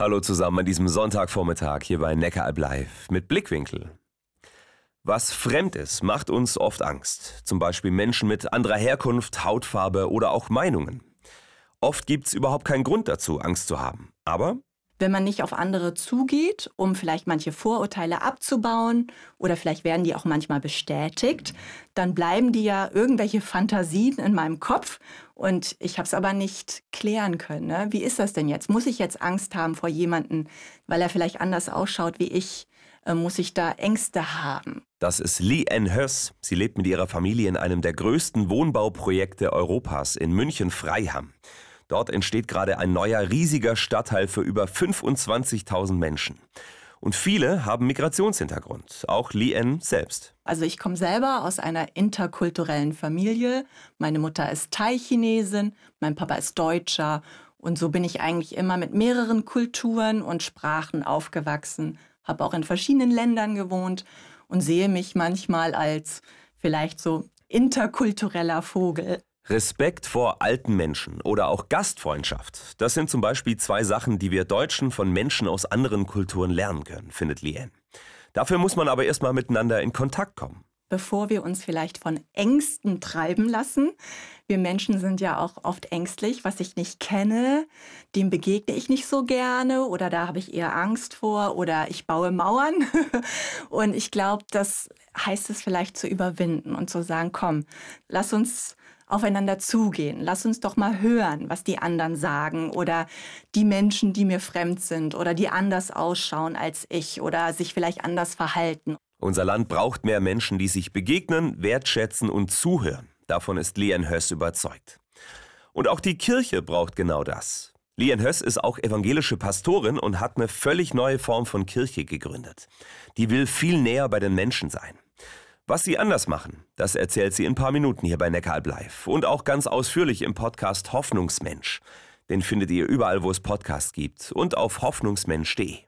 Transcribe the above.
Hallo zusammen an diesem Sonntagvormittag hier bei Neckaralb Live mit Blickwinkel. Was fremd ist, macht uns oft Angst. Zum Beispiel Menschen mit anderer Herkunft, Hautfarbe oder auch Meinungen. Oft gibt es überhaupt keinen Grund dazu, Angst zu haben. Aber wenn man nicht auf andere zugeht, um vielleicht manche Vorurteile abzubauen oder vielleicht werden die auch manchmal bestätigt, dann bleiben die ja irgendwelche Fantasien in meinem Kopf und ich habe es aber nicht klären können. Ne? Wie ist das denn jetzt? Muss ich jetzt Angst haben vor jemandem, weil er vielleicht anders ausschaut wie ich? Äh, muss ich da Ängste haben? Das ist Lee Ann Höss. Sie lebt mit ihrer Familie in einem der größten Wohnbauprojekte Europas in München-Freiham. Dort entsteht gerade ein neuer riesiger Stadtteil für über 25.000 Menschen. Und viele haben Migrationshintergrund, auch Lien selbst. Also ich komme selber aus einer interkulturellen Familie. Meine Mutter ist Thai-Chinesin, mein Papa ist Deutscher. Und so bin ich eigentlich immer mit mehreren Kulturen und Sprachen aufgewachsen, habe auch in verschiedenen Ländern gewohnt und sehe mich manchmal als vielleicht so interkultureller Vogel. Respekt vor alten Menschen oder auch Gastfreundschaft, das sind zum Beispiel zwei Sachen, die wir Deutschen von Menschen aus anderen Kulturen lernen können, findet Lien. Dafür muss man aber erstmal miteinander in Kontakt kommen. Bevor wir uns vielleicht von Ängsten treiben lassen. Wir Menschen sind ja auch oft ängstlich, was ich nicht kenne, dem begegne ich nicht so gerne oder da habe ich eher Angst vor oder ich baue Mauern. und ich glaube, das heißt es vielleicht zu überwinden und zu sagen, komm, lass uns aufeinander zugehen. Lass uns doch mal hören, was die anderen sagen oder die Menschen, die mir fremd sind oder die anders ausschauen als ich oder sich vielleicht anders verhalten. Unser Land braucht mehr Menschen, die sich begegnen, wertschätzen und zuhören. Davon ist Leon Höss überzeugt. Und auch die Kirche braucht genau das. Leon Höss ist auch evangelische Pastorin und hat eine völlig neue Form von Kirche gegründet. Die will viel näher bei den Menschen sein. Was sie anders machen, das erzählt sie in ein paar Minuten hier bei Neckaralb Live und auch ganz ausführlich im Podcast Hoffnungsmensch. Den findet ihr überall, wo es Podcasts gibt und auf hoffnungsmensch.de.